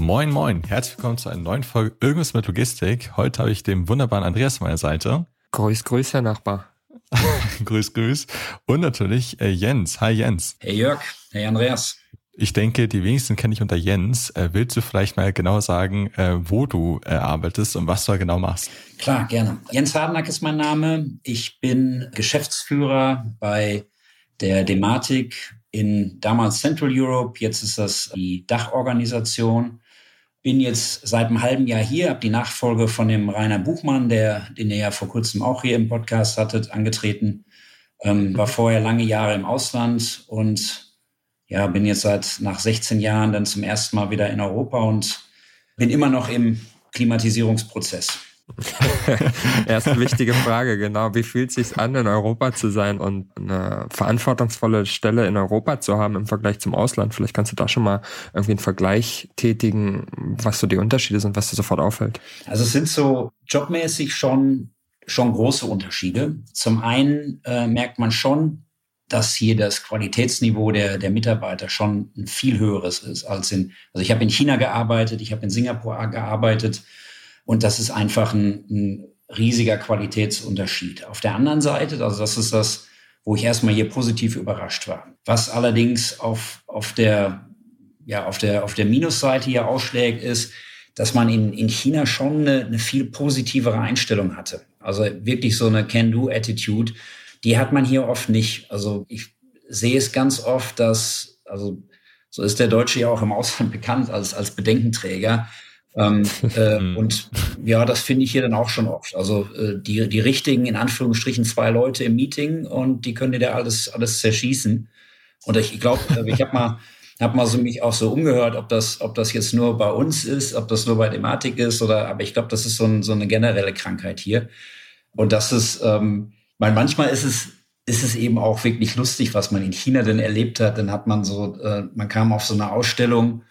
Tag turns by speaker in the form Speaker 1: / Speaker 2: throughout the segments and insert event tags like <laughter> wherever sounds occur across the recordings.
Speaker 1: Moin, moin. Herzlich willkommen zu einer neuen Folge Irgendwas mit Logistik. Heute habe ich den wunderbaren Andreas an meiner Seite.
Speaker 2: Grüß, grüß, Herr Nachbar. <laughs>
Speaker 1: grüß, grüß. Und natürlich äh, Jens. Hi, Jens.
Speaker 3: Hey, Jörg. Hey, Andreas.
Speaker 1: Ich denke, die wenigsten kenne ich unter Jens. Äh, willst du vielleicht mal genau sagen, äh, wo du äh, arbeitest und was du da genau machst?
Speaker 3: Klar, gerne. Jens Hardenack ist mein Name. Ich bin Geschäftsführer bei der Dematik in damals Central Europe. Jetzt ist das die Dachorganisation bin jetzt seit einem halben Jahr hier, habe die Nachfolge von dem Rainer Buchmann, der, den ihr ja vor kurzem auch hier im Podcast hattet, angetreten. Ähm, war mhm. vorher lange Jahre im Ausland und ja, bin jetzt seit nach 16 Jahren dann zum ersten Mal wieder in Europa und bin immer noch im Klimatisierungsprozess. <laughs>
Speaker 2: Erste wichtige Frage, genau. Wie fühlt es sich an, in Europa zu sein und eine verantwortungsvolle Stelle in Europa zu haben im Vergleich zum Ausland? Vielleicht kannst du da schon mal irgendwie einen Vergleich tätigen, was so die Unterschiede sind, was dir sofort auffällt.
Speaker 3: Also es sind so jobmäßig schon, schon große Unterschiede. Zum einen äh, merkt man schon, dass hier das Qualitätsniveau der, der Mitarbeiter schon ein viel höheres ist als in, also ich habe in China gearbeitet, ich habe in Singapur gearbeitet, und das ist einfach ein, ein riesiger Qualitätsunterschied. Auf der anderen Seite, also das ist das, wo ich erstmal hier positiv überrascht war. Was allerdings auf, auf der, ja, auf der, auf der Minusseite hier ausschlägt, ist, dass man in, in China schon eine, eine viel positivere Einstellung hatte. Also wirklich so eine Can-Do-Attitude. Die hat man hier oft nicht. Also ich sehe es ganz oft, dass, also so ist der Deutsche ja auch im Ausland <laughs> bekannt als, als Bedenkenträger. Ähm, <laughs> äh, hm. und ja, das finde ich hier dann auch schon oft. Also äh, die, die richtigen, in Anführungsstrichen, zwei Leute im Meeting und die können dir da alles, alles zerschießen. Und ich glaube, äh, ich habe mal, hab mal so mich auch so umgehört, ob das, ob das jetzt nur bei uns ist, ob das nur bei Thematik ist oder, aber ich glaube, das ist so, ein, so eine generelle Krankheit hier. Und das ist, ähm, weil manchmal ist es, ist es eben auch wirklich lustig, was man in China denn erlebt hat. Dann hat man so, äh, man kam auf so eine Ausstellung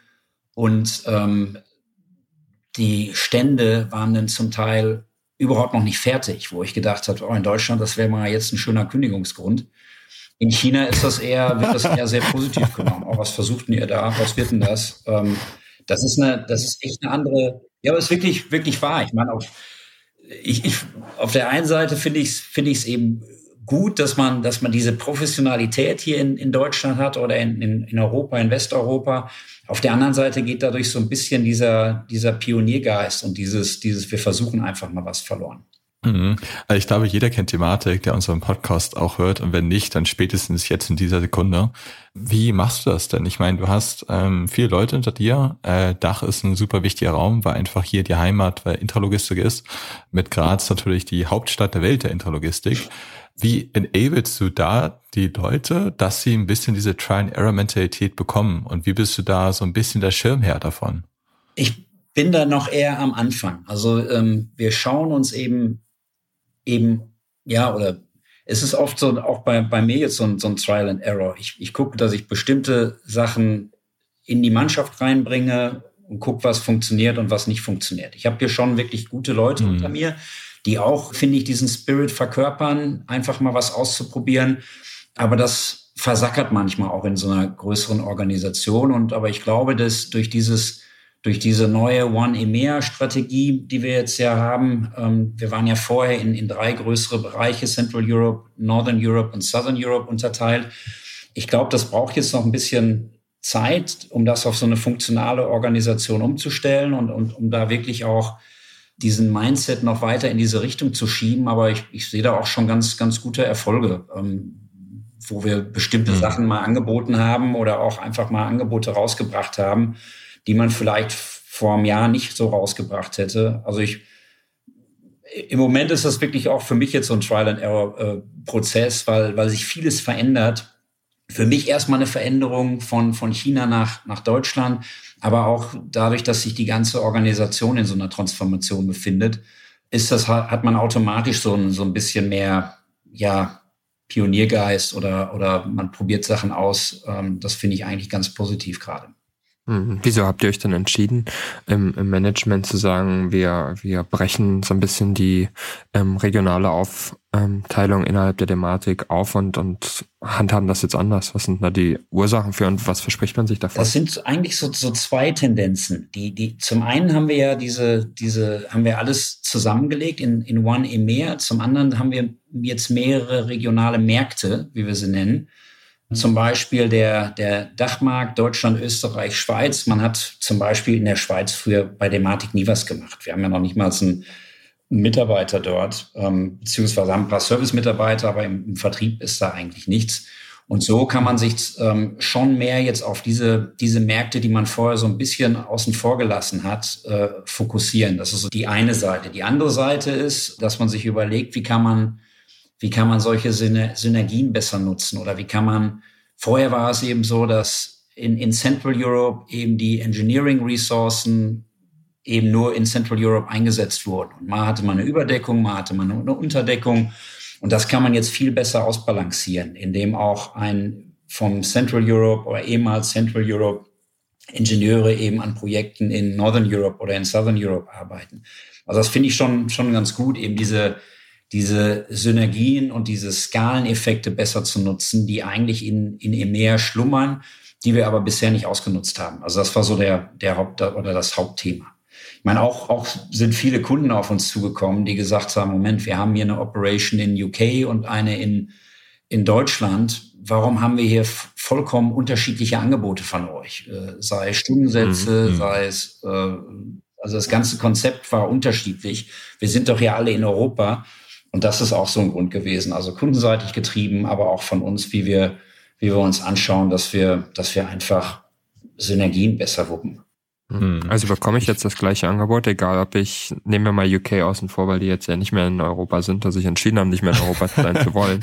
Speaker 3: und ähm, die Stände waren dann zum Teil überhaupt noch nicht fertig, wo ich gedacht habe, oh, in Deutschland, das wäre mal jetzt ein schöner Kündigungsgrund. In China ist das eher, wird das eher sehr positiv genommen. Oh, was versuchten ihr da? Was wird denn das? Ähm, das ist eine, das ist echt eine andere, ja, aber es ist wirklich, wirklich wahr. Ich meine, auf, ich, ich, auf der einen Seite finde ich es, finde ich es eben gut, dass man, dass man diese Professionalität hier in, in Deutschland hat oder in, in, Europa, in Westeuropa. Auf der anderen Seite geht dadurch so ein bisschen dieser, dieser Pioniergeist und dieses, dieses, wir versuchen einfach mal was verloren.
Speaker 1: Mhm. Also ich glaube, jeder kennt Thematik, der unseren Podcast auch hört. Und wenn nicht, dann spätestens jetzt in dieser Sekunde. Wie machst du das denn? Ich meine, du hast ähm, viele Leute unter dir. Äh, Dach ist ein super wichtiger Raum, weil einfach hier die Heimat, weil Intralogistik ist. Mit Graz natürlich die Hauptstadt der Welt der Intralogistik. Wie enablest du da die Leute, dass sie ein bisschen diese Try-and-Error-Mentalität bekommen? Und wie bist du da so ein bisschen der Schirmherr davon?
Speaker 3: Ich bin da noch eher am Anfang. Also ähm, wir schauen uns eben eben, ja, oder es ist oft so, auch bei, bei mir jetzt so ein, so ein Trial and Error. Ich, ich gucke, dass ich bestimmte Sachen in die Mannschaft reinbringe und gucke, was funktioniert und was nicht funktioniert. Ich habe hier schon wirklich gute Leute mhm. unter mir, die auch, finde ich, diesen Spirit verkörpern, einfach mal was auszuprobieren. Aber das versackert manchmal auch in so einer größeren Organisation. Und aber ich glaube, dass durch dieses, durch diese neue One EMEA Strategie, die wir jetzt ja haben, ähm, wir waren ja vorher in, in drei größere Bereiche, Central Europe, Northern Europe und Southern Europe unterteilt. Ich glaube, das braucht jetzt noch ein bisschen Zeit, um das auf so eine funktionale Organisation umzustellen und, und um da wirklich auch diesen Mindset noch weiter in diese Richtung zu schieben. Aber ich, ich sehe da auch schon ganz, ganz gute Erfolge, ähm, wo wir bestimmte mhm. Sachen mal angeboten haben oder auch einfach mal Angebote rausgebracht haben, die man vielleicht vor einem Jahr nicht so rausgebracht hätte. Also ich, im Moment ist das wirklich auch für mich jetzt so ein Trial and Error äh, Prozess, weil, weil sich vieles verändert. Für mich erstmal eine Veränderung von, von China nach, nach Deutschland, aber auch dadurch, dass sich die ganze Organisation in so einer Transformation befindet, ist das, hat man automatisch so ein, so ein bisschen mehr, ja, Pioniergeist oder, oder man probiert Sachen aus. Ähm, das finde ich eigentlich ganz positiv gerade.
Speaker 2: Mhm. Wieso habt ihr euch dann entschieden, im, im, Management zu sagen, wir, wir brechen so ein bisschen die ähm, regionale Aufteilung innerhalb der Thematik auf und, und handhaben das jetzt anders? Was sind da die Ursachen für und was verspricht man sich davon?
Speaker 3: Das sind eigentlich so, so zwei Tendenzen. Die, die, zum einen haben wir ja diese, diese, haben wir alles zusammengelegt in, in One EMEA. Zum anderen haben wir jetzt mehrere regionale Märkte, wie wir sie nennen zum Beispiel der, der Dachmarkt Deutschland, Österreich, Schweiz. Man hat zum Beispiel in der Schweiz früher bei Dematik nie was gemacht. Wir haben ja noch nicht mal einen Mitarbeiter dort, ähm, beziehungsweise haben ein paar Service-Mitarbeiter, aber im, im, Vertrieb ist da eigentlich nichts. Und so kann man sich ähm, schon mehr jetzt auf diese, diese Märkte, die man vorher so ein bisschen außen vor gelassen hat, äh, fokussieren. Das ist so die eine Seite. Die andere Seite ist, dass man sich überlegt, wie kann man wie kann man solche Synergien besser nutzen oder wie kann man, vorher war es eben so, dass in, in Central Europe eben die Engineering-Ressourcen eben nur in Central Europe eingesetzt wurden. Und mal hatte man eine Überdeckung, mal hatte man eine Unterdeckung. Und das kann man jetzt viel besser ausbalancieren, indem auch ein vom Central Europe oder ehemals Central Europe Ingenieure eben an Projekten in Northern Europe oder in Southern Europe arbeiten. Also das finde ich schon, schon ganz gut, eben diese, diese Synergien und diese Skaleneffekte besser zu nutzen, die eigentlich in, in EMEA schlummern, die wir aber bisher nicht ausgenutzt haben. Also das war so der, der Haupt oder das Hauptthema. Ich meine, auch, auch sind viele Kunden auf uns zugekommen, die gesagt haben, Moment, wir haben hier eine Operation in UK und eine in, in Deutschland. Warum haben wir hier vollkommen unterschiedliche Angebote von euch? Äh, sei es Stundensätze, mhm. sei es, äh, also das ganze Konzept war unterschiedlich. Wir sind doch ja alle in Europa. Und das ist auch so ein Grund gewesen. Also kundenseitig getrieben, aber auch von uns, wie wir, wie wir uns anschauen, dass wir, dass wir einfach Synergien besser wuppen.
Speaker 2: Hm. Also bekomme ich jetzt das gleiche Angebot, egal ob ich, nehmen wir mal UK außen vor, weil die jetzt ja nicht mehr in Europa sind, dass sich entschieden haben, nicht mehr in Europa <laughs> sein zu wollen.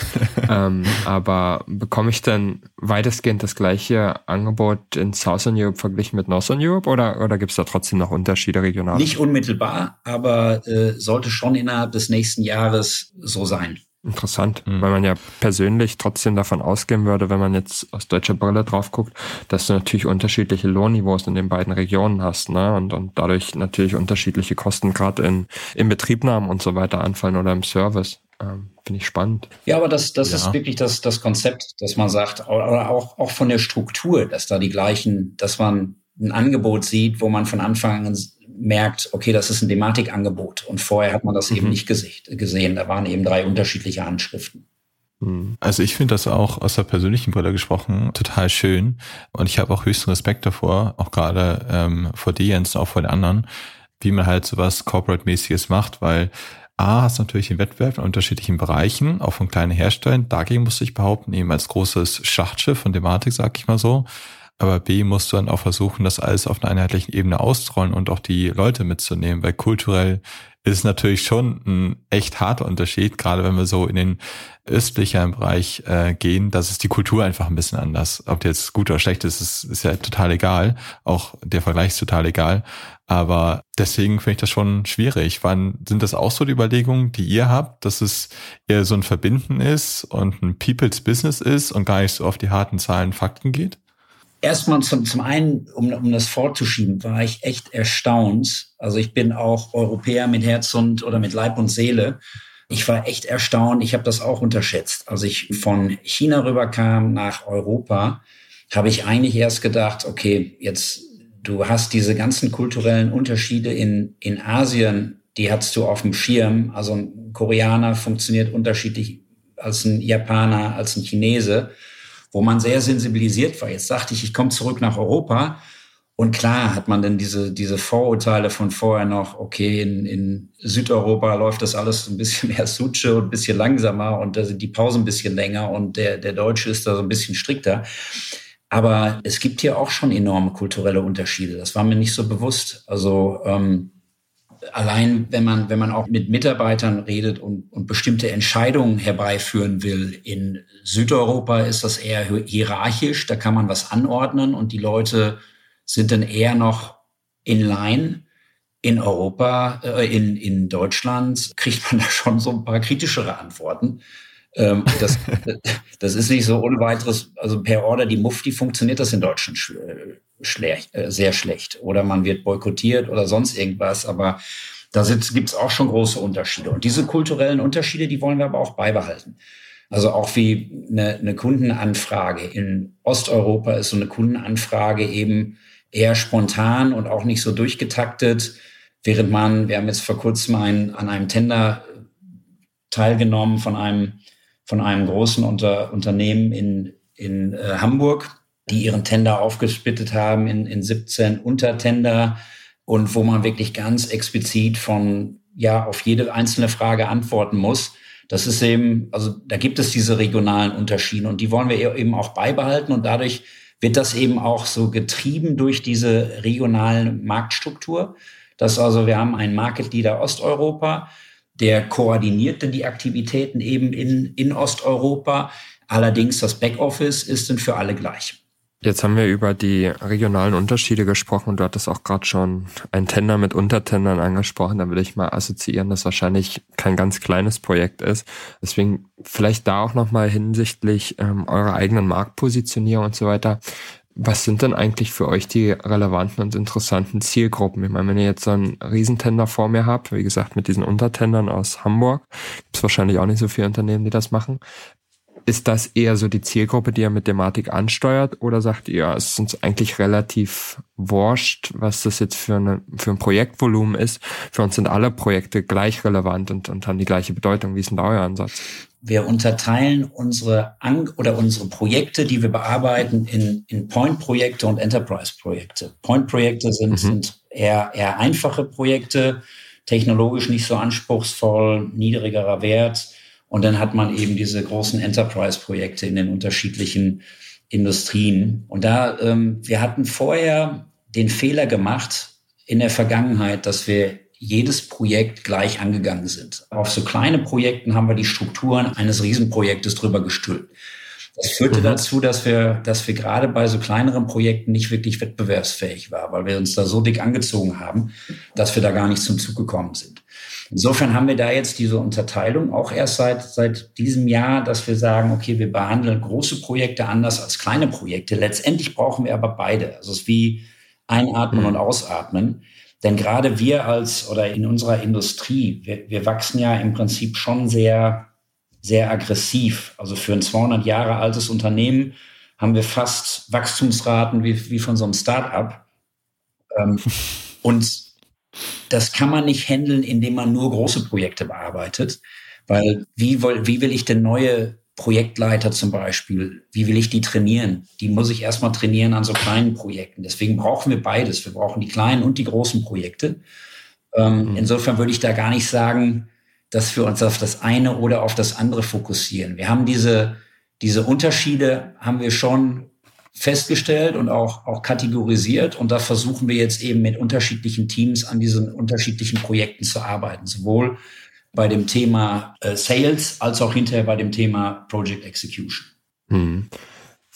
Speaker 2: Ähm, aber bekomme ich denn weitestgehend das gleiche Angebot in Southern Europe verglichen mit Northern Europe oder, oder gibt es da trotzdem noch Unterschiede regional?
Speaker 3: Nicht unmittelbar, aber äh, sollte schon innerhalb des nächsten Jahres so sein.
Speaker 2: Interessant, mhm. weil man ja persönlich trotzdem davon ausgehen würde, wenn man jetzt aus deutscher Brille drauf guckt, dass du natürlich unterschiedliche Lohnniveaus in den beiden Regionen hast, ne? Und, und dadurch natürlich unterschiedliche Kosten gerade in, in Betriebnahmen und so weiter anfallen oder im Service. Ähm, Finde ich spannend.
Speaker 3: Ja, aber das, das ja. ist wirklich das, das Konzept, dass man sagt, oder auch, auch von der Struktur, dass da die gleichen, dass man ein Angebot sieht, wo man von Anfang an merkt, okay, das ist ein Thematikangebot. Und vorher hat man das mhm. eben nicht gesehen. Da waren eben drei unterschiedliche Handschriften.
Speaker 1: Mhm. Also ich finde das auch aus der persönlichen Brille gesprochen total schön und ich habe auch höchsten Respekt davor, auch gerade ähm, vor dir Jens, auch vor den anderen, wie man halt sowas Corporate-mäßiges macht, weil A, hast natürlich den Wettbewerb in unterschiedlichen Bereichen, auch von kleinen Herstellern. Dagegen musste ich behaupten, eben als großes Schachtschiff von Thematik, sag ich mal so, aber B musst du dann auch versuchen, das alles auf einer einheitlichen Ebene auszurollen und auch die Leute mitzunehmen, weil kulturell ist natürlich schon ein echt harter Unterschied, gerade wenn wir so in den östlichen Bereich äh, gehen, das ist die Kultur einfach ein bisschen anders. Ob die jetzt gut oder schlecht ist, ist, ist ja total egal. Auch der Vergleich ist total egal. Aber deswegen finde ich das schon schwierig. Wann sind das auch so die Überlegungen, die ihr habt, dass es eher so ein Verbinden ist und ein People's Business ist und gar nicht so auf die harten Zahlen, Fakten geht?
Speaker 3: Erstmal zum, zum einen, um, um das vorzuschieben, war ich echt erstaunt. Also ich bin auch Europäer mit Herz und oder mit Leib und Seele. Ich war echt erstaunt. Ich habe das auch unterschätzt. Als ich von China rüberkam nach Europa, habe ich eigentlich erst gedacht, okay, jetzt du hast diese ganzen kulturellen Unterschiede in, in Asien, die hast du auf dem Schirm. Also ein Koreaner funktioniert unterschiedlich als ein Japaner, als ein Chinese wo man sehr sensibilisiert war. Jetzt sagte ich, ich komme zurück nach Europa. Und klar hat man dann diese, diese Vorurteile von vorher noch, okay, in, in Südeuropa läuft das alles ein bisschen <laughs> mehr Suche und ein bisschen langsamer und da sind die Pausen ein bisschen länger und der, der Deutsche ist da so ein bisschen strikter. Aber es gibt hier auch schon enorme kulturelle Unterschiede. Das war mir nicht so bewusst. Also ähm, allein wenn man, wenn man auch mit Mitarbeitern redet und, und bestimmte Entscheidungen herbeiführen will, in Südeuropa ist das eher hierarchisch, da kann man was anordnen und die Leute sind dann eher noch in line. In Europa, äh, in, in Deutschland kriegt man <laughs> da schon so ein paar kritischere Antworten. Ähm, das, <laughs> das ist nicht so ohne weiteres, also per Order die Mufti funktioniert das in Deutschland äh, schlecht, äh, sehr schlecht. Oder man wird boykottiert oder sonst irgendwas. Aber da gibt es auch schon große Unterschiede. Und diese kulturellen Unterschiede, die wollen wir aber auch beibehalten. Also auch wie eine, eine Kundenanfrage. In Osteuropa ist so eine Kundenanfrage eben eher spontan und auch nicht so durchgetaktet. Während man, wir haben jetzt vor kurzem ein, an einem Tender teilgenommen von einem, von einem großen Unter, Unternehmen in, in äh, Hamburg, die ihren Tender aufgesplittet haben in, in 17 Untertender und wo man wirklich ganz explizit von, ja, auf jede einzelne Frage antworten muss. Das ist eben, also da gibt es diese regionalen Unterschiede und die wollen wir eben auch beibehalten und dadurch wird das eben auch so getrieben durch diese regionale Marktstruktur. Das also, wir haben einen Market Leader Osteuropa, der koordiniert dann die Aktivitäten eben in, in Osteuropa. Allerdings das Backoffice ist dann für alle gleich.
Speaker 2: Jetzt haben wir über die regionalen Unterschiede gesprochen und du hattest auch gerade schon ein Tender mit Untertendern angesprochen. Da würde ich mal assoziieren, dass wahrscheinlich kein ganz kleines Projekt ist. Deswegen vielleicht da auch nochmal hinsichtlich ähm, eurer eigenen Marktpositionierung und so weiter. Was sind denn eigentlich für euch die relevanten und interessanten Zielgruppen? Ich meine, wenn ihr jetzt so einen Riesentender vor mir habt, wie gesagt, mit diesen Untertendern aus Hamburg, gibt es wahrscheinlich auch nicht so viele Unternehmen, die das machen. Ist das eher so die Zielgruppe, die ihr mit Thematik ansteuert? Oder sagt ihr, es ist uns eigentlich relativ wurscht, was das jetzt für, eine, für ein Projektvolumen ist? Für uns sind alle Projekte gleich relevant und, und haben die gleiche Bedeutung. Wie ist denn da euer Ansatz?
Speaker 3: Wir unterteilen unsere An oder unsere Projekte, die wir bearbeiten, in, in Point-Projekte und Enterprise-Projekte. Point-Projekte sind, mhm. sind eher, eher einfache Projekte, technologisch nicht so anspruchsvoll, niedrigerer Wert und dann hat man eben diese großen Enterprise-Projekte in den unterschiedlichen Industrien. Und da, ähm, wir hatten vorher den Fehler gemacht in der Vergangenheit, dass wir jedes Projekt gleich angegangen sind. Auf so kleine Projekten haben wir die Strukturen eines Riesenprojektes drüber gestülpt. Das führte mhm. dazu, dass wir, dass wir gerade bei so kleineren Projekten nicht wirklich wettbewerbsfähig waren, weil wir uns da so dick angezogen haben, dass wir da gar nicht zum Zug gekommen sind. Insofern haben wir da jetzt diese Unterteilung auch erst seit, seit diesem Jahr, dass wir sagen, okay, wir behandeln große Projekte anders als kleine Projekte. Letztendlich brauchen wir aber beide. Also es ist wie einatmen mhm. und ausatmen. Denn gerade wir als oder in unserer Industrie, wir, wir wachsen ja im Prinzip schon sehr, sehr aggressiv. Also für ein 200 Jahre altes Unternehmen haben wir fast Wachstumsraten wie, wie von so einem Start-up. Ähm, <laughs> und das kann man nicht handeln, indem man nur große Projekte bearbeitet. Weil wie, wie will ich denn neue Projektleiter zum Beispiel, wie will ich die trainieren? Die muss ich erstmal trainieren an so kleinen Projekten. Deswegen brauchen wir beides. Wir brauchen die kleinen und die großen Projekte. Ähm, mhm. Insofern würde ich da gar nicht sagen, dass wir uns auf das eine oder auf das andere fokussieren. Wir haben diese, diese Unterschiede haben wir schon festgestellt und auch, auch kategorisiert. Und da versuchen wir jetzt eben mit unterschiedlichen Teams an diesen unterschiedlichen Projekten zu arbeiten. Sowohl bei dem Thema äh, Sales als auch hinterher bei dem Thema Project Execution.
Speaker 2: Hm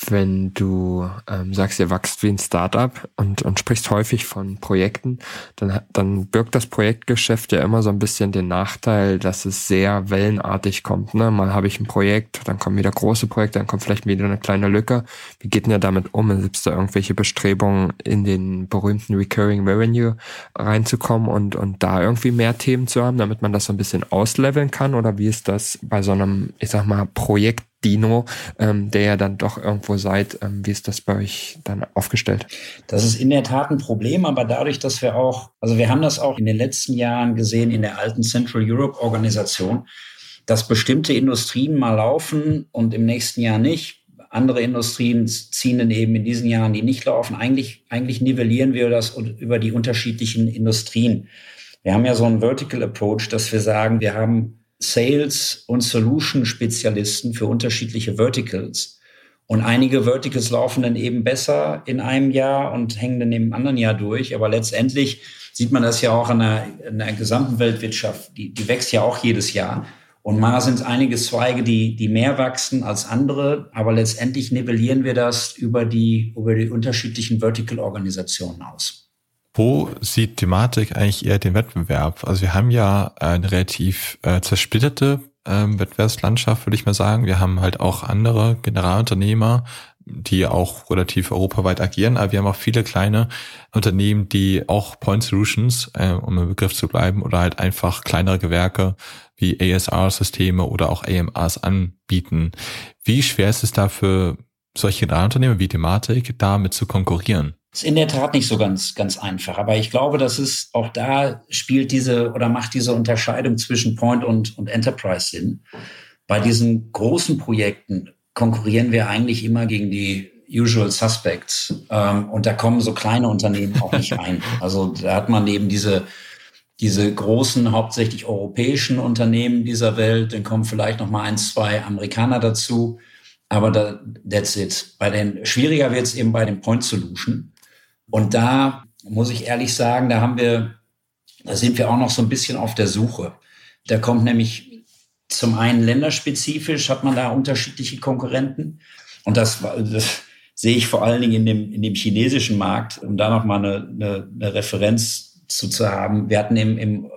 Speaker 2: wenn du ähm, sagst, ihr wächst wie ein Startup und, und sprichst häufig von Projekten, dann, dann birgt das Projektgeschäft ja immer so ein bisschen den Nachteil, dass es sehr wellenartig kommt. Ne? Mal habe ich ein Projekt, dann kommen wieder große Projekte, dann kommt vielleicht wieder eine kleine Lücke. Wie geht denn ihr damit um? Gibt es da irgendwelche Bestrebungen, in den berühmten Recurring Revenue reinzukommen und, und da irgendwie mehr Themen zu haben, damit man das so ein bisschen ausleveln kann? Oder wie ist das bei so einem, ich sag mal, Projekt Dino, ähm, der ja dann doch irgendwo seid. Ähm, wie ist das bei euch dann aufgestellt?
Speaker 3: Das ist in der Tat ein Problem, aber dadurch, dass wir auch, also wir haben das auch in den letzten Jahren gesehen in der alten Central Europe Organisation, dass bestimmte Industrien mal laufen und im nächsten Jahr nicht. Andere Industrien ziehen dann eben in diesen Jahren, die nicht laufen. Eigentlich, eigentlich nivellieren wir das über die unterschiedlichen Industrien. Wir haben ja so einen Vertical Approach, dass wir sagen, wir haben Sales- und Solution-Spezialisten für unterschiedliche Verticals. Und einige Verticals laufen dann eben besser in einem Jahr und hängen dann im anderen Jahr durch. Aber letztendlich sieht man das ja auch an der, an der gesamten Weltwirtschaft. Die, die wächst ja auch jedes Jahr. Und mal sind es einige Zweige, die, die mehr wachsen als andere, aber letztendlich nivellieren wir das über die, über die unterschiedlichen Vertical-Organisationen aus.
Speaker 1: Wo sieht Thematik eigentlich eher den Wettbewerb? Also wir haben ja eine relativ äh, zersplitterte ähm, Wettbewerbslandschaft, würde ich mal sagen. Wir haben halt auch andere Generalunternehmer, die auch relativ europaweit agieren, aber wir haben auch viele kleine Unternehmen, die auch Point Solutions, äh, um im Begriff zu bleiben, oder halt einfach kleinere Gewerke wie ASR-Systeme oder auch AMAs anbieten. Wie schwer ist es da für solche Generalunternehmer wie Thematik, damit zu konkurrieren?
Speaker 3: Ist in der Tat nicht so ganz, ganz einfach. Aber ich glaube, dass es auch da spielt diese oder macht diese Unterscheidung zwischen Point und, und Enterprise Sinn. Bei diesen großen Projekten konkurrieren wir eigentlich immer gegen die Usual Suspects. Ähm, und da kommen so kleine Unternehmen auch nicht rein. <laughs> Also da hat man eben diese, diese großen, hauptsächlich europäischen Unternehmen dieser Welt. Dann kommen vielleicht noch mal ein, zwei Amerikaner dazu. Aber da, that's it. Bei den, schwieriger wird es eben bei den Point Solution. Und da muss ich ehrlich sagen, da haben wir, da sind wir auch noch so ein bisschen auf der Suche. Da kommt nämlich zum einen länderspezifisch, hat man da unterschiedliche Konkurrenten. Und das, das sehe ich vor allen Dingen in dem, in dem chinesischen Markt, um da noch mal eine, eine, eine Referenz zu, zu haben. Wir hatten im, im,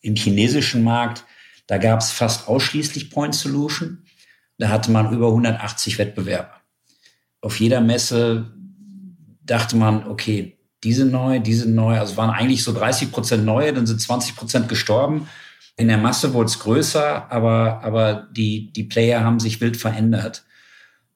Speaker 3: im chinesischen Markt, da gab es fast ausschließlich Point Solution. Da hatte man über 180 Wettbewerber. Auf jeder Messe dachte man, okay, diese neu, diese neu, also waren eigentlich so 30 Prozent neue, dann sind 20 Prozent gestorben. In der Masse wurde es größer, aber, aber die, die Player haben sich wild verändert.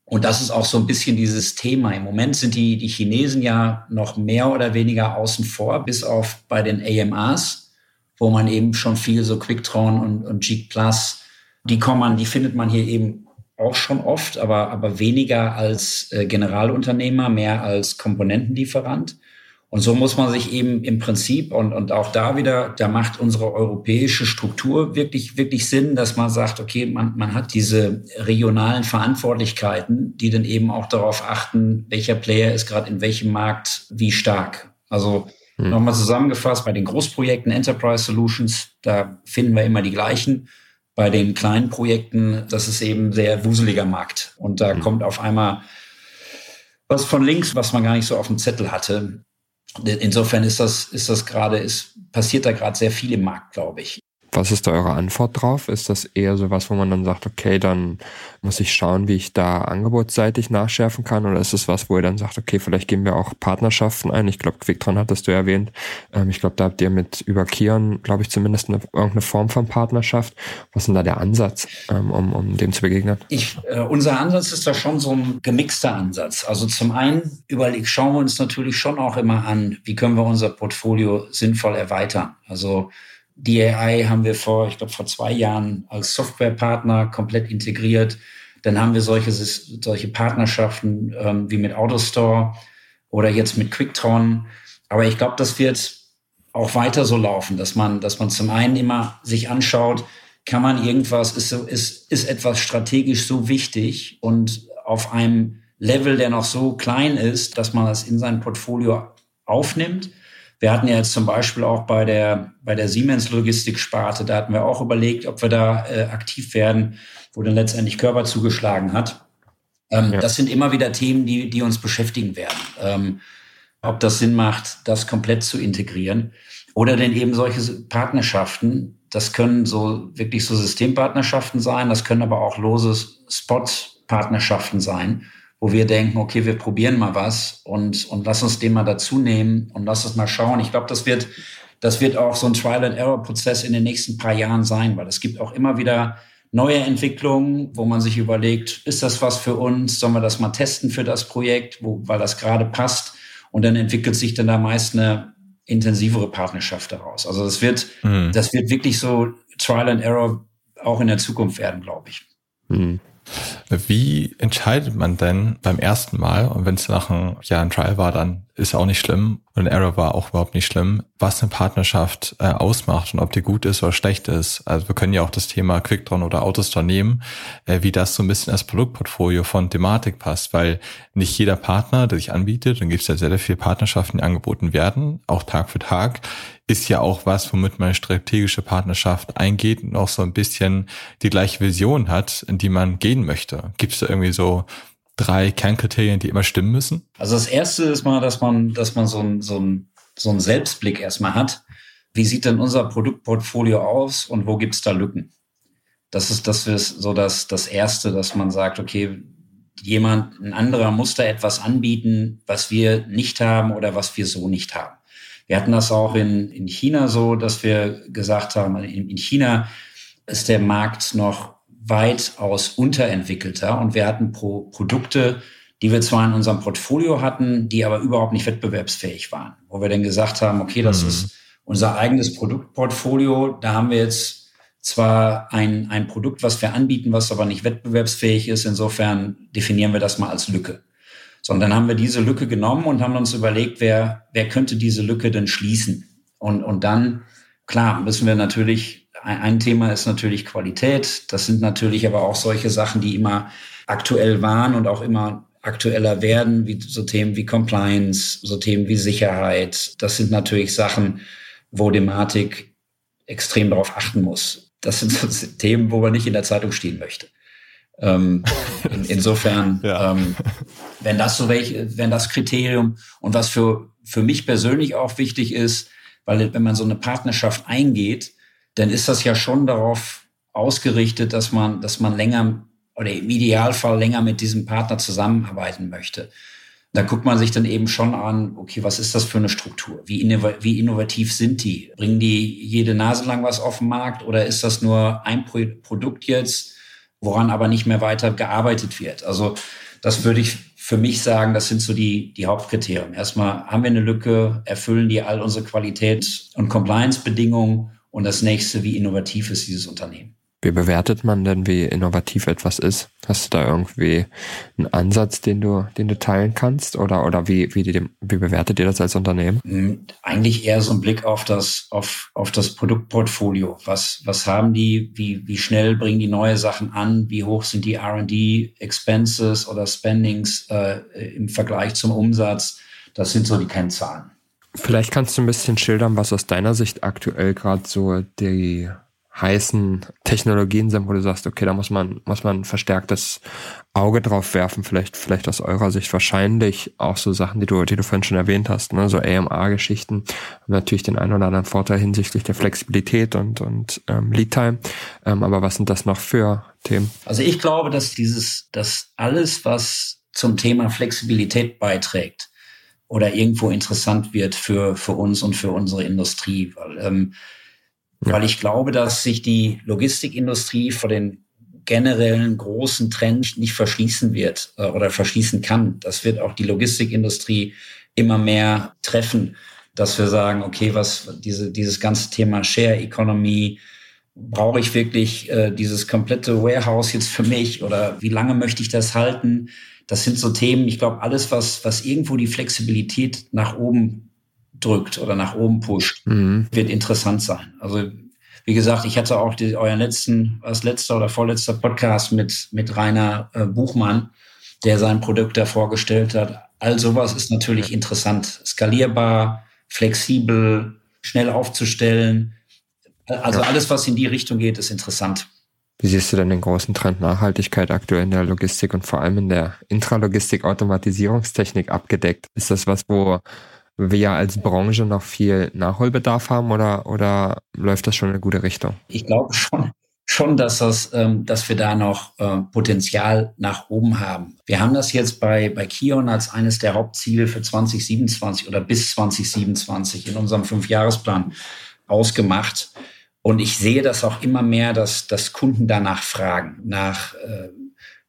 Speaker 3: Und das ist auch so ein bisschen dieses Thema. Im Moment sind die, die Chinesen ja noch mehr oder weniger außen vor, bis auf bei den AMAs, wo man eben schon viel so Quicktron und, und Geek Plus, die kommen die findet man hier eben auch schon oft, aber, aber weniger als äh, Generalunternehmer, mehr als Komponentenlieferant. Und so muss man sich eben im Prinzip und, und auch da wieder, da macht unsere europäische Struktur wirklich, wirklich Sinn, dass man sagt, okay, man, man hat diese regionalen Verantwortlichkeiten, die dann eben auch darauf achten, welcher Player ist gerade in welchem Markt wie stark. Also hm. nochmal zusammengefasst, bei den Großprojekten Enterprise Solutions, da finden wir immer die gleichen bei den kleinen Projekten, das ist eben sehr wuseliger Markt. Und da mhm. kommt auf einmal was von links, was man gar nicht so auf dem Zettel hatte. Insofern ist das, ist das gerade, ist, passiert da gerade sehr viel im Markt, glaube ich.
Speaker 2: Was ist da eure Antwort drauf? Ist das eher so was, wo man dann sagt, okay, dann muss ich schauen, wie ich da angebotsseitig nachschärfen kann? Oder ist es was, wo ihr dann sagt, okay, vielleicht gehen wir auch Partnerschaften ein? Ich glaube, Quicktron hattest du erwähnt. Ähm, ich glaube, da habt ihr mit über Kion, glaube ich, zumindest eine, irgendeine Form von Partnerschaft. Was ist denn da der Ansatz, ähm, um, um dem zu begegnen?
Speaker 3: Ich, äh, unser Ansatz ist da schon so ein gemixter Ansatz. Also zum einen überleg, schauen wir uns natürlich schon auch immer an, wie können wir unser Portfolio sinnvoll erweitern. Also DAI haben wir vor, ich glaube, vor zwei Jahren als Softwarepartner komplett integriert. Dann haben wir solche, solche Partnerschaften ähm, wie mit AutoStore oder jetzt mit Quicktron. Aber ich glaube, das wird auch weiter so laufen, dass man, dass man zum einen immer sich anschaut, kann man irgendwas, ist, so, ist, ist etwas strategisch so wichtig und auf einem Level, der noch so klein ist, dass man das in sein Portfolio aufnimmt wir hatten ja jetzt zum Beispiel auch bei der, bei der Siemens Logistik-Sparte, da hatten wir auch überlegt, ob wir da äh, aktiv werden, wo dann letztendlich Körper zugeschlagen hat. Ähm, ja. Das sind immer wieder Themen, die, die uns beschäftigen werden. Ähm, ob das Sinn macht, das komplett zu integrieren. Oder denn eben solche Partnerschaften. Das können so wirklich so Systempartnerschaften sein. Das können aber auch lose Spot-Partnerschaften sein wo wir denken, okay, wir probieren mal was und, und lass uns den mal dazu nehmen und lass uns mal schauen. Ich glaube, das wird, das wird auch so ein Trial-and-Error-Prozess in den nächsten paar Jahren sein, weil es gibt auch immer wieder neue Entwicklungen, wo man sich überlegt, ist das was für uns? Sollen wir das mal testen für das Projekt, wo, weil das gerade passt? Und dann entwickelt sich dann da meist eine intensivere Partnerschaft daraus. Also das wird, mhm. das wird wirklich so Trial and Error auch in der Zukunft werden, glaube ich. Mhm.
Speaker 1: Wie entscheidet man denn beim ersten Mal, und wenn es nach einem Jahr ein Trial war, dann ist auch nicht schlimm, und Error war auch überhaupt nicht schlimm, was eine Partnerschaft äh, ausmacht und ob die gut ist oder schlecht ist. Also wir können ja auch das Thema Quicktron oder Autostore nehmen, äh, wie das so ein bisschen als Produktportfolio von Thematik passt, weil nicht jeder Partner, der sich anbietet, dann gibt es ja sehr, sehr viele Partnerschaften, die angeboten werden, auch Tag für Tag, ist ja auch was, womit man strategische Partnerschaft eingeht und auch so ein bisschen die gleiche Vision hat, in die man gehen möchte. Gibt es da irgendwie so drei Kernkriterien, die immer stimmen müssen?
Speaker 3: Also das erste ist mal, dass man, dass man so ein, so ein, so ein Selbstblick erstmal hat. Wie sieht denn unser Produktportfolio aus und wo gibt es da Lücken? Das ist, das ist so das, das erste, dass man sagt, okay, jemand, ein anderer muss da etwas anbieten, was wir nicht haben oder was wir so nicht haben. Wir hatten das auch in, in China so, dass wir gesagt haben, in, in China ist der Markt noch weitaus unterentwickelter und wir hatten Pro Produkte, die wir zwar in unserem Portfolio hatten, die aber überhaupt nicht wettbewerbsfähig waren, wo wir dann gesagt haben, okay, das mhm. ist unser eigenes Produktportfolio, da haben wir jetzt zwar ein, ein Produkt, was wir anbieten, was aber nicht wettbewerbsfähig ist, insofern definieren wir das mal als Lücke. Sondern haben wir diese Lücke genommen und haben uns überlegt, wer, wer könnte diese Lücke denn schließen? Und, und dann, klar, müssen wir natürlich, ein, Thema ist natürlich Qualität. Das sind natürlich aber auch solche Sachen, die immer aktuell waren und auch immer aktueller werden, wie so Themen wie Compliance, so Themen wie Sicherheit. Das sind natürlich Sachen, wo Thematik extrem darauf achten muss. Das sind so <laughs> Themen, wo man nicht in der Zeitung stehen möchte. Ähm, in, <laughs> insofern, ja. ähm, wenn das so welche, wenn das Kriterium und was für, für mich persönlich auch wichtig ist, weil wenn man so eine Partnerschaft eingeht, dann ist das ja schon darauf ausgerichtet, dass man, dass man länger oder im Idealfall länger mit diesem Partner zusammenarbeiten möchte. Da guckt man sich dann eben schon an, okay, was ist das für eine Struktur? Wie, innov wie innovativ sind die? Bringen die jede Nase lang was auf den Markt oder ist das nur ein Pro Produkt jetzt? woran aber nicht mehr weiter gearbeitet wird. Also das würde ich für mich sagen, das sind so die, die Hauptkriterien. Erstmal haben wir eine Lücke, erfüllen die all unsere Qualitäts- und Compliance-Bedingungen und das nächste, wie innovativ ist dieses Unternehmen.
Speaker 2: Wie bewertet man denn, wie innovativ etwas ist? Hast du da irgendwie einen Ansatz, den du, den du teilen kannst? Oder, oder wie, wie, die, wie bewertet ihr das als Unternehmen?
Speaker 3: Hm, eigentlich eher so ein Blick auf das, auf, auf das Produktportfolio. Was, was haben die? Wie, wie schnell bringen die neue Sachen an? Wie hoch sind die R&D Expenses oder Spendings äh, im Vergleich zum Umsatz? Das sind so die Kennzahlen.
Speaker 2: Vielleicht kannst du ein bisschen schildern, was aus deiner Sicht aktuell gerade so die heißen Technologien sind, wo du sagst, okay, da muss man, muss man ein verstärktes Auge drauf werfen, vielleicht, vielleicht aus eurer Sicht wahrscheinlich auch so Sachen, die du, die du vorhin schon erwähnt hast, ne, so AMA-Geschichten natürlich den einen oder anderen Vorteil hinsichtlich der Flexibilität und, und ähm, Lead-Time. Ähm, aber was sind das noch für Themen?
Speaker 3: Also ich glaube, dass dieses, dass alles, was zum Thema Flexibilität beiträgt, oder irgendwo interessant wird für, für uns und für unsere Industrie. Weil, ähm, weil ich glaube, dass sich die Logistikindustrie vor den generellen großen Trends nicht verschließen wird äh, oder verschließen kann. Das wird auch die Logistikindustrie immer mehr treffen, dass wir sagen, okay, was diese, dieses ganze Thema Share Economy, brauche ich wirklich äh, dieses komplette Warehouse jetzt für mich oder wie lange möchte ich das halten? Das sind so Themen, ich glaube, alles, was, was irgendwo die Flexibilität nach oben drückt oder nach oben pusht, mhm. wird interessant sein. Also wie gesagt, ich hatte auch die, euren letzten, was letzter oder vorletzter Podcast mit, mit Rainer äh, Buchmann, der sein Produkt da vorgestellt hat. All sowas ist natürlich interessant. Skalierbar, flexibel, schnell aufzustellen. Also ja. alles, was in die Richtung geht, ist interessant.
Speaker 2: Wie siehst du denn den großen Trend Nachhaltigkeit aktuell in der Logistik und vor allem in der Intralogistik-Automatisierungstechnik abgedeckt? Ist das was, wo wir als Branche noch viel Nachholbedarf haben oder, oder läuft das schon in eine gute Richtung?
Speaker 3: Ich glaube schon, schon, dass das, ähm, dass wir da noch äh, Potenzial nach oben haben. Wir haben das jetzt bei, bei Kion als eines der Hauptziele für 2027 oder bis 2027 in unserem Fünfjahresplan ausgemacht. Und ich sehe das auch immer mehr, dass, dass Kunden danach fragen, nach äh,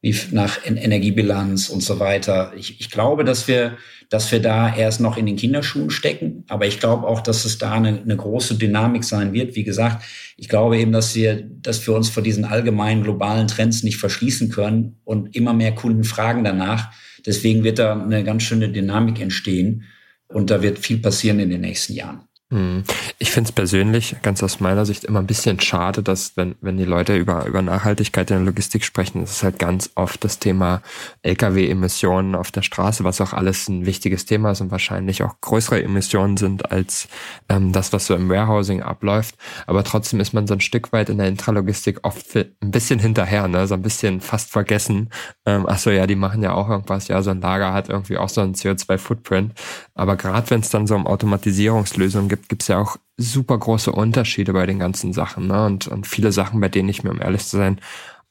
Speaker 3: wie nach Energiebilanz und so weiter. Ich, ich glaube, dass wir, dass wir da erst noch in den Kinderschuhen stecken, aber ich glaube auch, dass es da eine, eine große Dynamik sein wird. Wie gesagt, ich glaube eben, dass wir, dass wir uns vor diesen allgemeinen globalen Trends nicht verschließen können und immer mehr Kunden fragen danach. Deswegen wird da eine ganz schöne Dynamik entstehen. Und da wird viel passieren in den nächsten Jahren.
Speaker 2: Hm. Ich finde es persönlich, ganz aus meiner Sicht, immer ein bisschen schade, dass wenn, wenn die Leute über, über Nachhaltigkeit in der Logistik sprechen, ist es halt ganz oft das Thema Lkw-Emissionen auf der Straße, was auch alles ein wichtiges Thema ist und wahrscheinlich auch größere Emissionen sind als ähm, das, was so im Warehousing abläuft. Aber trotzdem ist man so ein Stück weit in der Intralogistik oft ein bisschen hinterher, ne? so ein bisschen fast vergessen. Ähm, ach ja, die machen ja auch irgendwas. Ja, so ein Lager hat irgendwie auch so einen CO2-Footprint. Aber gerade wenn es dann so um Automatisierungslösungen gibt, gibt es ja auch super große Unterschiede bei den ganzen Sachen. Ne? Und, und viele Sachen, bei denen ich mir, um ehrlich zu sein,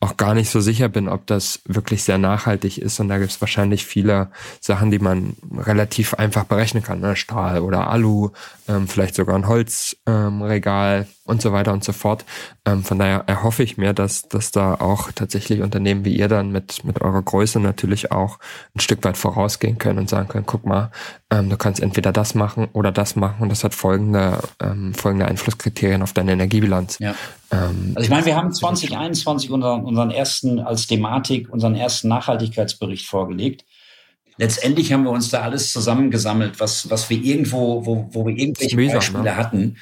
Speaker 2: auch gar nicht so sicher bin, ob das wirklich sehr nachhaltig ist. Und da gibt es wahrscheinlich viele Sachen, die man relativ einfach berechnen kann. Ne? Stahl oder Alu, ähm, vielleicht sogar ein Holzregal ähm, und so weiter und so fort. Ähm, von daher erhoffe ich mir, dass, dass da auch tatsächlich Unternehmen wie ihr dann mit, mit eurer Größe natürlich auch ein Stück weit vorausgehen können und sagen können, guck mal, ähm, du kannst entweder das machen oder das machen und das hat folgende, ähm, folgende Einflusskriterien auf deine Energiebilanz.
Speaker 3: Ja. Ähm, also ich meine, wir haben 2021 unseren, unseren ersten als Thematik, unseren ersten Nachhaltigkeitsbericht vorgelegt letztendlich haben wir uns da alles zusammengesammelt, was, was wir irgendwo, wo, wo wir irgendwelche mühsam, Beispiele ne? hatten.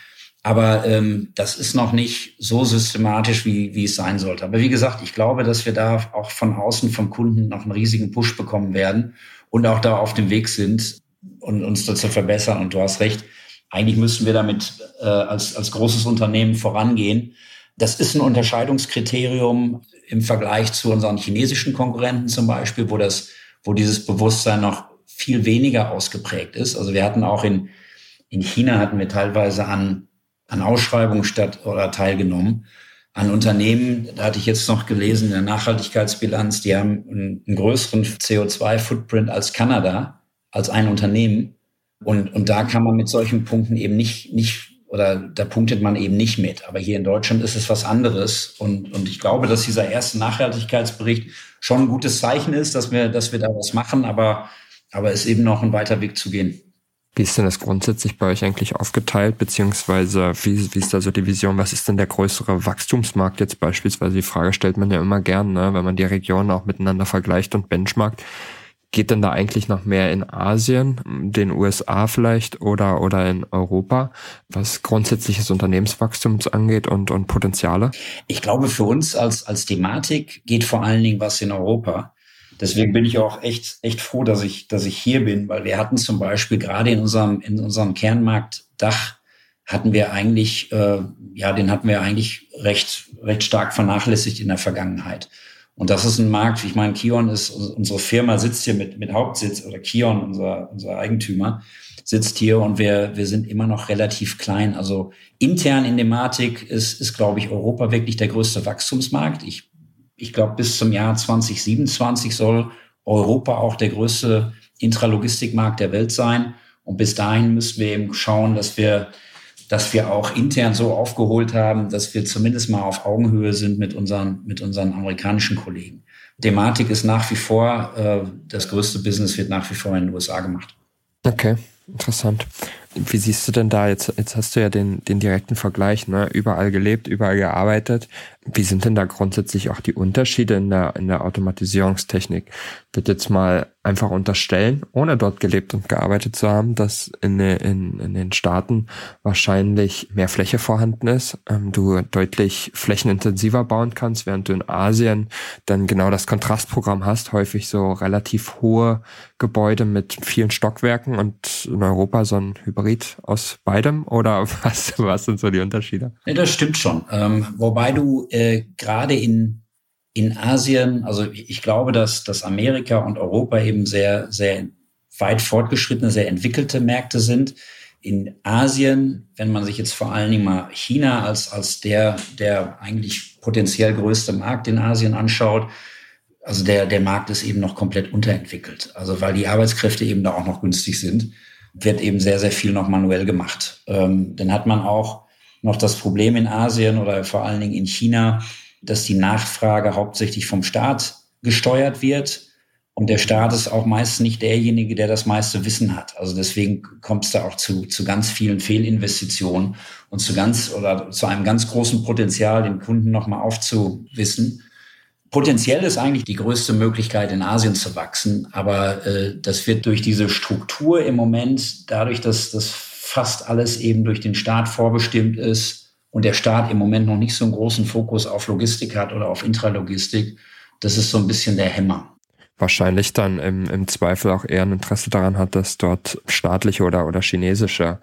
Speaker 3: Aber ähm, das ist noch nicht so systematisch, wie, wie es sein sollte. Aber wie gesagt, ich glaube, dass wir da auch von außen vom Kunden noch einen riesigen Push bekommen werden und auch da auf dem Weg sind und uns da zu verbessern. Und du hast recht, eigentlich müssten wir damit äh, als, als großes Unternehmen vorangehen. Das ist ein Unterscheidungskriterium im Vergleich zu unseren chinesischen Konkurrenten zum Beispiel, wo das, wo dieses Bewusstsein noch viel weniger ausgeprägt ist. Also wir hatten auch in, in China hatten wir teilweise an an Ausschreibungen statt oder teilgenommen. An Unternehmen, da hatte ich jetzt noch gelesen, in der Nachhaltigkeitsbilanz, die haben einen, einen größeren CO2-Footprint als Kanada, als ein Unternehmen. Und, und da kann man mit solchen Punkten eben nicht, nicht, oder da punktet man eben nicht mit. Aber hier in Deutschland ist es was anderes. Und, und ich glaube, dass dieser erste Nachhaltigkeitsbericht schon ein gutes Zeichen ist, dass wir, dass wir da was machen, aber, aber es ist eben noch ein weiter Weg zu gehen.
Speaker 2: Wie ist denn das grundsätzlich bei euch eigentlich aufgeteilt, beziehungsweise wie, wie ist da so die Vision? Was ist denn der größere Wachstumsmarkt jetzt beispielsweise? Die Frage stellt man ja immer gern, ne? wenn man die Regionen auch miteinander vergleicht und benchmarkt. Geht denn da eigentlich noch mehr in Asien, den USA vielleicht oder, oder in Europa, was grundsätzliches Unternehmenswachstums angeht und, und Potenziale?
Speaker 3: Ich glaube, für uns als, als Thematik geht vor allen Dingen was in Europa. Deswegen bin ich auch echt, echt froh, dass ich, dass ich hier bin, weil wir hatten zum Beispiel gerade in unserem, in unserem Kernmarkt Dach hatten wir eigentlich, äh, ja, den hatten wir eigentlich recht, recht stark vernachlässigt in der Vergangenheit. Und das ist ein Markt, ich meine, Kion ist, unsere Firma sitzt hier mit, mit Hauptsitz oder Kion, unser, unser Eigentümer, sitzt hier und wir, wir sind immer noch relativ klein. Also intern in Dematik ist, ist, glaube ich, Europa wirklich der größte Wachstumsmarkt. Ich ich glaube, bis zum Jahr 2027 soll Europa auch der größte Intralogistikmarkt der Welt sein. Und bis dahin müssen wir eben schauen, dass wir, dass wir auch intern so aufgeholt haben, dass wir zumindest mal auf Augenhöhe sind mit unseren, mit unseren amerikanischen Kollegen. Thematik ist nach wie vor, äh, das größte Business wird nach wie vor in den USA gemacht.
Speaker 2: Okay, interessant. Wie siehst du denn da jetzt, jetzt hast du ja den, den direkten Vergleich, ne? überall gelebt, überall gearbeitet. Wie sind denn da grundsätzlich auch die Unterschiede in der, in der Automatisierungstechnik? Wird jetzt mal einfach unterstellen, ohne dort gelebt und gearbeitet zu haben, dass in, in, in den Staaten wahrscheinlich mehr Fläche vorhanden ist, ähm, du deutlich flächenintensiver bauen kannst, während du in Asien dann genau das Kontrastprogramm hast, häufig so relativ hohe Gebäude mit vielen Stockwerken und in Europa so ein Hybrid aus beidem oder <laughs> was, was sind so die Unterschiede?
Speaker 3: Ja, das stimmt schon. Ähm, wobei du äh, gerade in, in Asien, also ich glaube, dass, dass Amerika und Europa eben sehr, sehr weit fortgeschrittene, sehr entwickelte Märkte sind. In Asien, wenn man sich jetzt vor allen Dingen mal China als, als der, der eigentlich potenziell größte Markt in Asien anschaut, also der, der Markt ist eben noch komplett unterentwickelt. Also weil die Arbeitskräfte eben da auch noch günstig sind, wird eben sehr, sehr viel noch manuell gemacht. Ähm, dann hat man auch noch das Problem in Asien oder vor allen Dingen in China, dass die Nachfrage hauptsächlich vom Staat gesteuert wird. Und der Staat ist auch meist nicht derjenige, der das meiste Wissen hat. Also deswegen kommt es da auch zu, zu ganz vielen Fehlinvestitionen und zu ganz oder zu einem ganz großen Potenzial, den Kunden nochmal aufzuwissen. Potenziell ist eigentlich die größte Möglichkeit, in Asien zu wachsen, aber äh, das wird durch diese Struktur im Moment, dadurch, dass das fast alles eben durch den Staat vorbestimmt ist und der Staat im Moment noch nicht so einen großen Fokus auf Logistik hat oder auf Intralogistik, das ist so ein bisschen der Hämmer
Speaker 2: wahrscheinlich dann im, im Zweifel auch eher ein Interesse daran hat, dass dort staatliche oder, oder chinesische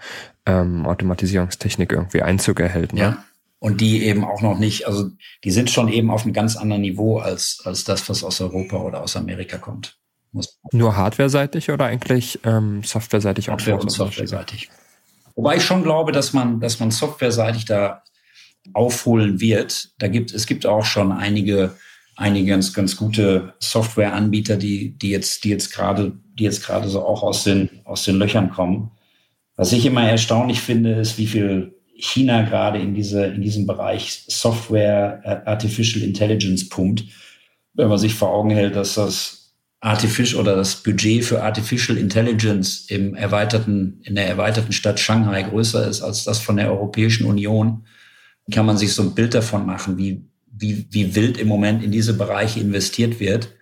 Speaker 2: ähm, Automatisierungstechnik irgendwie Einzug erhält. Ne?
Speaker 3: Ja. Und die eben auch noch nicht, also die sind schon eben auf einem ganz anderen Niveau als, als das, was aus Europa oder aus Amerika kommt.
Speaker 2: Muss Nur hardware-seitig oder eigentlich ähm, software-seitig
Speaker 3: auch? Hardware- und software-seitig. Wobei ich schon glaube, dass man, dass man software-seitig da aufholen wird. Da gibt, es gibt auch schon einige einige ganz, ganz gute Softwareanbieter, die, die jetzt, die jetzt gerade, die jetzt gerade so auch aus den, aus den Löchern kommen. Was ich immer erstaunlich finde, ist, wie viel China gerade in diese, in diesem Bereich Software, äh, Artificial Intelligence pumpt. Wenn man sich vor Augen hält, dass das Artificial oder das Budget für Artificial Intelligence im erweiterten, in der erweiterten Stadt Shanghai größer ist als das von der Europäischen Union, kann man sich so ein Bild davon machen, wie, wie, wie wild im Moment in diese Bereiche investiert wird.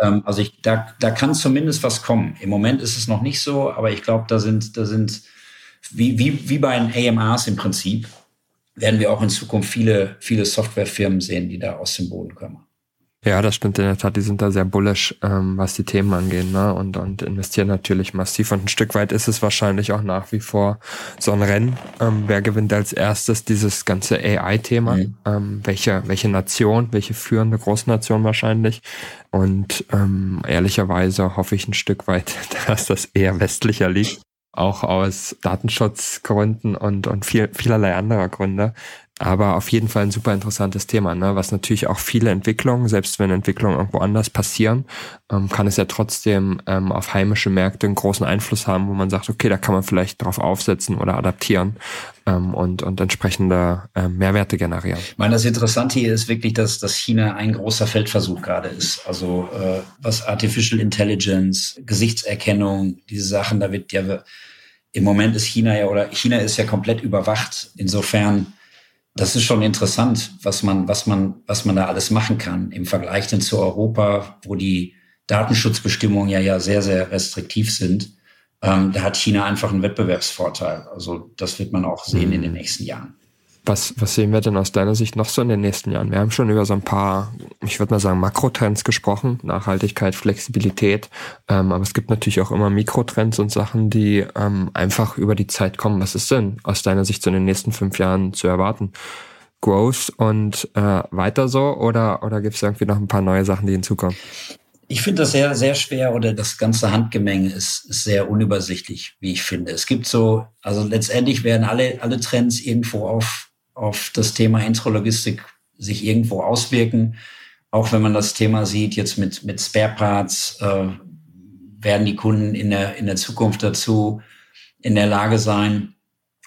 Speaker 3: Ähm, also ich, da, da kann zumindest was kommen. Im Moment ist es noch nicht so, aber ich glaube, da sind, da sind wie, wie, wie bei den AMRs im Prinzip, werden wir auch in Zukunft viele, viele Softwarefirmen sehen, die da aus dem Boden kommen.
Speaker 2: Ja, das stimmt in der Tat. Die sind da sehr bullish, ähm, was die Themen angeht, ne? Und, und investieren natürlich massiv. Und ein Stück weit ist es wahrscheinlich auch nach wie vor so ein Rennen. Ähm, wer gewinnt als erstes dieses ganze AI-Thema? Mhm. Ähm, welche, welche Nation, welche führende Großnation wahrscheinlich? Und ähm, ehrlicherweise hoffe ich ein Stück weit, <laughs> dass das eher westlicher liegt auch aus Datenschutzgründen und, und viel, vielerlei anderer Gründe. Aber auf jeden Fall ein super interessantes Thema, ne? was natürlich auch viele Entwicklungen, selbst wenn Entwicklungen irgendwo anders passieren, ähm, kann es ja trotzdem ähm, auf heimische Märkte einen großen Einfluss haben, wo man sagt, okay, da kann man vielleicht drauf aufsetzen oder adaptieren ähm, und, und entsprechende ähm, Mehrwerte generieren.
Speaker 3: Ich meine, das Interessante hier ist wirklich, dass, dass China ein großer Feldversuch gerade ist. Also äh, was Artificial Intelligence, Gesichtserkennung, diese Sachen, da wird ja im Moment ist China ja oder China ist ja komplett überwacht. Insofern das ist schon interessant, was man, was man, was man da alles machen kann im Vergleich denn zu Europa, wo die Datenschutzbestimmungen ja, ja sehr, sehr restriktiv sind. Ähm, da hat China einfach einen Wettbewerbsvorteil. Also das wird man auch sehen in den mhm. nächsten Jahren.
Speaker 2: Was, was sehen wir denn aus deiner Sicht noch so in den nächsten Jahren? Wir haben schon über so ein paar, ich würde mal sagen, Makrotrends gesprochen, Nachhaltigkeit, Flexibilität, ähm, aber es gibt natürlich auch immer Mikrotrends und Sachen, die ähm, einfach über die Zeit kommen. Was ist denn aus deiner Sicht so in den nächsten fünf Jahren zu erwarten? Growth und äh, weiter so oder, oder gibt es irgendwie noch ein paar neue Sachen, die hinzukommen?
Speaker 3: Ich finde das sehr, sehr schwer oder das ganze Handgemenge ist, ist sehr unübersichtlich, wie ich finde. Es gibt so, also letztendlich werden alle, alle Trends irgendwo auf auf das Thema Intralogistik sich irgendwo auswirken. Auch wenn man das Thema sieht, jetzt mit, mit Spare Parts, äh, werden die Kunden in der, in der Zukunft dazu in der Lage sein,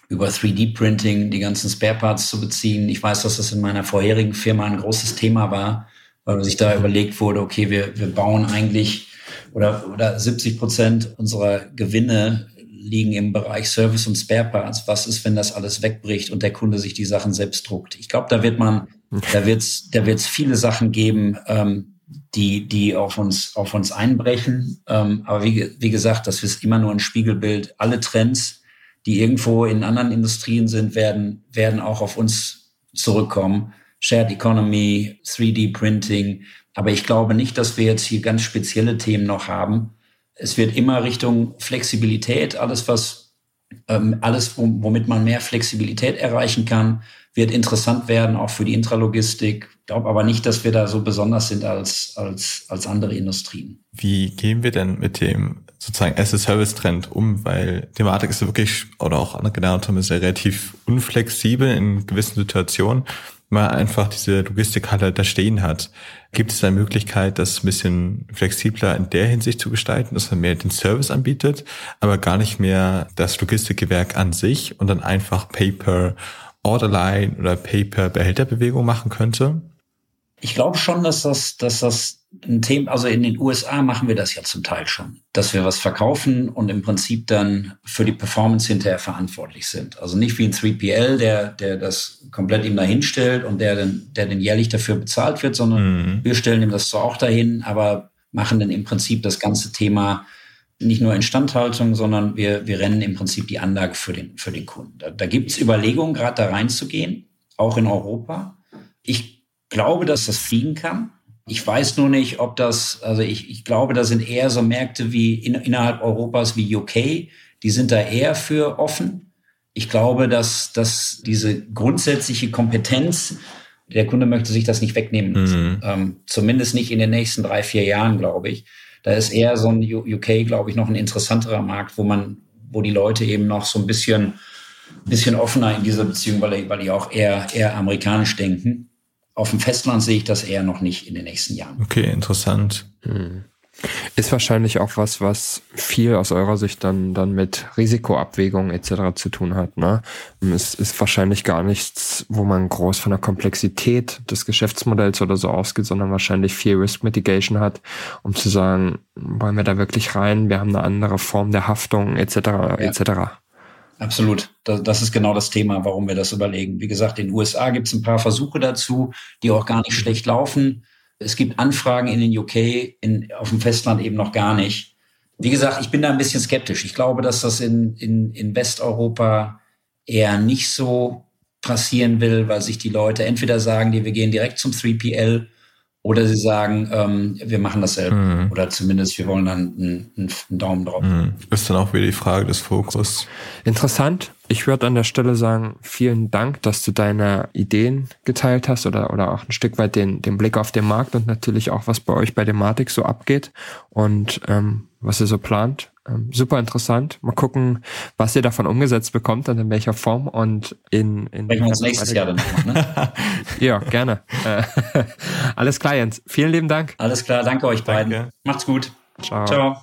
Speaker 3: über 3D-Printing die ganzen Spare Parts zu beziehen. Ich weiß, dass das in meiner vorherigen Firma ein großes Thema war, weil sich da überlegt wurde, okay, wir, wir bauen eigentlich oder, oder 70 Prozent unserer Gewinne liegen im Bereich Service und Spare Parts. Was ist, wenn das alles wegbricht und der Kunde sich die Sachen selbst druckt? Ich glaube, da wird man, da wird's, da wird's viele Sachen geben, ähm, die, die auf uns, auf uns einbrechen. Ähm, aber wie, wie gesagt, das ist immer nur ein Spiegelbild. Alle Trends, die irgendwo in anderen Industrien sind, werden, werden auch auf uns zurückkommen. Shared Economy, 3D Printing. Aber ich glaube nicht, dass wir jetzt hier ganz spezielle Themen noch haben, es wird immer Richtung Flexibilität, alles was, ähm, alles womit man mehr Flexibilität erreichen kann, wird interessant werden, auch für die Intralogistik. Ich glaube aber nicht, dass wir da so besonders sind als, als, als andere Industrien.
Speaker 1: Wie gehen wir denn mit dem sozusagen As-a-Service-Trend um? Weil Thematik ist ja wirklich, oder auch andere Generator ist ja relativ unflexibel in gewissen Situationen man einfach diese Logistikhalle da stehen hat. Gibt es eine Möglichkeit, das ein bisschen flexibler in der Hinsicht zu gestalten, dass man mehr den Service anbietet, aber gar nicht mehr das Logistikgewerk an sich und dann einfach Paper Orderline oder Paper Behälterbewegung machen könnte?
Speaker 3: Ich glaube schon, dass das, dass das ein Thema, also in den USA machen wir das ja zum Teil schon, dass wir was verkaufen und im Prinzip dann für die Performance hinterher verantwortlich sind. Also nicht wie ein 3PL, der, der das komplett ihm dahin stellt und der dann, der dann jährlich dafür bezahlt wird, sondern mhm. wir stellen ihm das zwar auch dahin, aber machen dann im Prinzip das ganze Thema nicht nur Instandhaltung, sondern wir, wir rennen im Prinzip die Anlage für den, für den Kunden. Da, da gibt es Überlegungen, gerade da reinzugehen, auch in Europa. Ich glaube, dass das fliegen kann. Ich weiß nur nicht, ob das, also ich, ich glaube, da sind eher so Märkte wie in, innerhalb Europas wie UK, die sind da eher für offen. Ich glaube, dass, dass diese grundsätzliche Kompetenz, der Kunde möchte sich das nicht wegnehmen lassen. Mhm. Ähm, zumindest nicht in den nächsten drei, vier Jahren, glaube ich. Da ist eher so ein UK, glaube ich, noch ein interessanterer Markt, wo man, wo die Leute eben noch so ein bisschen, bisschen offener in dieser Beziehung, weil, weil die auch eher, eher amerikanisch denken. Auf dem Festland sehe ich das eher noch nicht in den nächsten Jahren.
Speaker 1: Okay, interessant. Hm.
Speaker 2: Ist wahrscheinlich auch was, was viel aus eurer Sicht dann, dann mit Risikoabwägung etc. zu tun hat. Ne? Es ist wahrscheinlich gar nichts, wo man groß von der Komplexität des Geschäftsmodells oder so ausgeht, sondern wahrscheinlich viel Risk Mitigation hat, um zu sagen, wollen wir da wirklich rein? Wir haben eine andere Form der Haftung etc. Ja. etc.
Speaker 3: Absolut. Das, ist genau das Thema, warum wir das überlegen. Wie gesagt, in den USA gibt es ein paar Versuche dazu, die auch gar nicht schlecht laufen. Es gibt Anfragen in den UK, in, auf dem Festland eben noch gar nicht. Wie gesagt, ich bin da ein bisschen skeptisch. Ich glaube, dass das in, in, in Westeuropa eher nicht so passieren will, weil sich die Leute entweder sagen, die wir gehen direkt zum 3PL oder sie sagen, ähm, wir machen das selber. Mhm. Oder zumindest wir wollen dann einen, einen Daumen drauf. Mhm.
Speaker 1: Ist dann auch wieder die Frage des Fokus.
Speaker 2: Interessant. Ich würde an der Stelle sagen, vielen Dank, dass du deine Ideen geteilt hast oder, oder auch ein Stück weit den, den Blick auf den Markt und natürlich auch, was bei euch bei Dematik so abgeht und ähm, was ihr so plant. Ähm, super interessant. Mal gucken, was ihr davon umgesetzt bekommt und in welcher Form und in, in
Speaker 3: wir uns nächstes Jahr dann noch, ne? <laughs>
Speaker 2: ja, gerne. Äh, <laughs> alles klar, Jens. Vielen lieben Dank.
Speaker 3: Alles klar, danke euch beiden. Danke. Macht's gut. Ciao. Ciao.